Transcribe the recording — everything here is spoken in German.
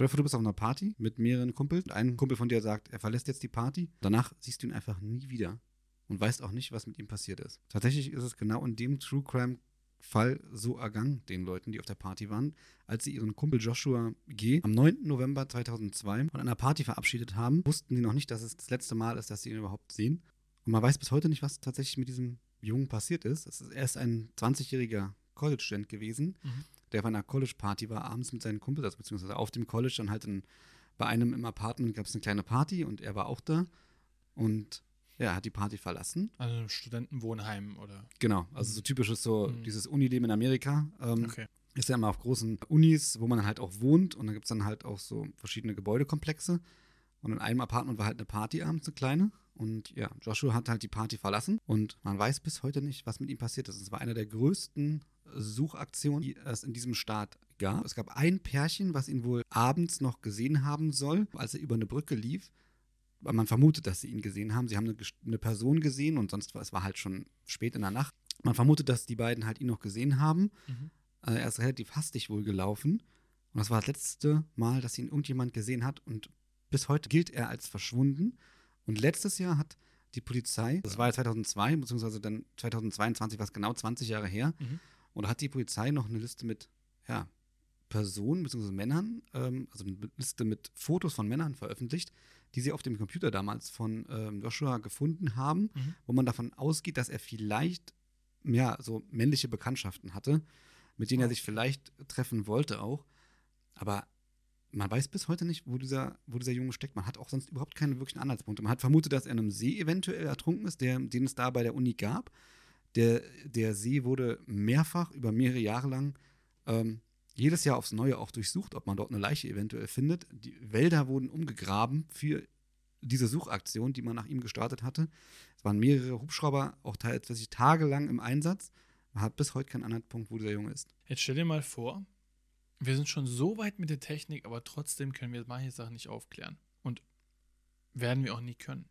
Stell dir vor, du bist auf einer Party mit mehreren Kumpels. Ein Kumpel von dir sagt, er verlässt jetzt die Party. Danach siehst du ihn einfach nie wieder und weißt auch nicht, was mit ihm passiert ist. Tatsächlich ist es genau in dem True Crime Fall so ergangen, den Leuten, die auf der Party waren, als sie ihren Kumpel Joshua G. am 9. November 2002 von einer Party verabschiedet haben, wussten sie noch nicht, dass es das letzte Mal ist, dass sie ihn überhaupt sehen. Und man weiß bis heute nicht, was tatsächlich mit diesem Jungen passiert ist. ist er ist ein 20-jähriger College-Student gewesen, mhm. Der auf einer College-Party war, abends mit seinen Kumpels, also beziehungsweise auf dem College, dann halt in, bei einem im Apartment gab es eine kleine Party und er war auch da. Und ja, hat die Party verlassen. Also ein Studentenwohnheim oder? Genau, also so typisches so mhm. dieses Unileben in Amerika. Ähm, okay. Ist ja immer auf großen Unis, wo man halt auch wohnt und dann gibt es dann halt auch so verschiedene Gebäudekomplexe. Und in einem Apartment war halt eine Party abends, eine kleine. Und ja, Joshua hat halt die Party verlassen und man weiß bis heute nicht, was mit ihm passiert ist. Es war einer der größten Suchaktionen, die es in diesem Staat gab. Es gab ein Pärchen, was ihn wohl abends noch gesehen haben soll, als er über eine Brücke lief man vermutet, dass sie ihn gesehen haben. Sie haben eine, eine Person gesehen und sonst war es war halt schon spät in der Nacht. Man vermutet, dass die beiden halt ihn noch gesehen haben. Mhm. Äh, er ist relativ hastig wohl gelaufen. Und das war das letzte Mal, dass ihn irgendjemand gesehen hat. Und bis heute gilt er als verschwunden. Und letztes Jahr hat die Polizei, das war ja 2002, beziehungsweise dann 2022, was genau 20 Jahre her, mhm. Und da hat die Polizei noch eine Liste mit ja, Personen bzw. Männern, ähm, also eine Liste mit Fotos von Männern veröffentlicht, die sie auf dem Computer damals von ähm, Joshua gefunden haben, mhm. wo man davon ausgeht, dass er vielleicht ja, so männliche Bekanntschaften hatte, mit denen er sich vielleicht treffen wollte auch. Aber man weiß bis heute nicht, wo dieser, wo dieser Junge steckt. Man hat auch sonst überhaupt keine wirklichen Anhaltspunkte. Man hat vermutet, dass er in einem See eventuell ertrunken ist, der, den es da bei der Uni gab. Der, der See wurde mehrfach über mehrere Jahre lang ähm, jedes Jahr aufs Neue auch durchsucht, ob man dort eine Leiche eventuell findet. Die Wälder wurden umgegraben für diese Suchaktion, die man nach ihm gestartet hatte. Es waren mehrere Hubschrauber, auch tatsächlich tagelang im Einsatz. Man hat bis heute keinen Anhaltspunkt, wo dieser Junge ist. Jetzt stell dir mal vor, wir sind schon so weit mit der Technik, aber trotzdem können wir manche Sachen nicht aufklären. Und werden wir auch nie können.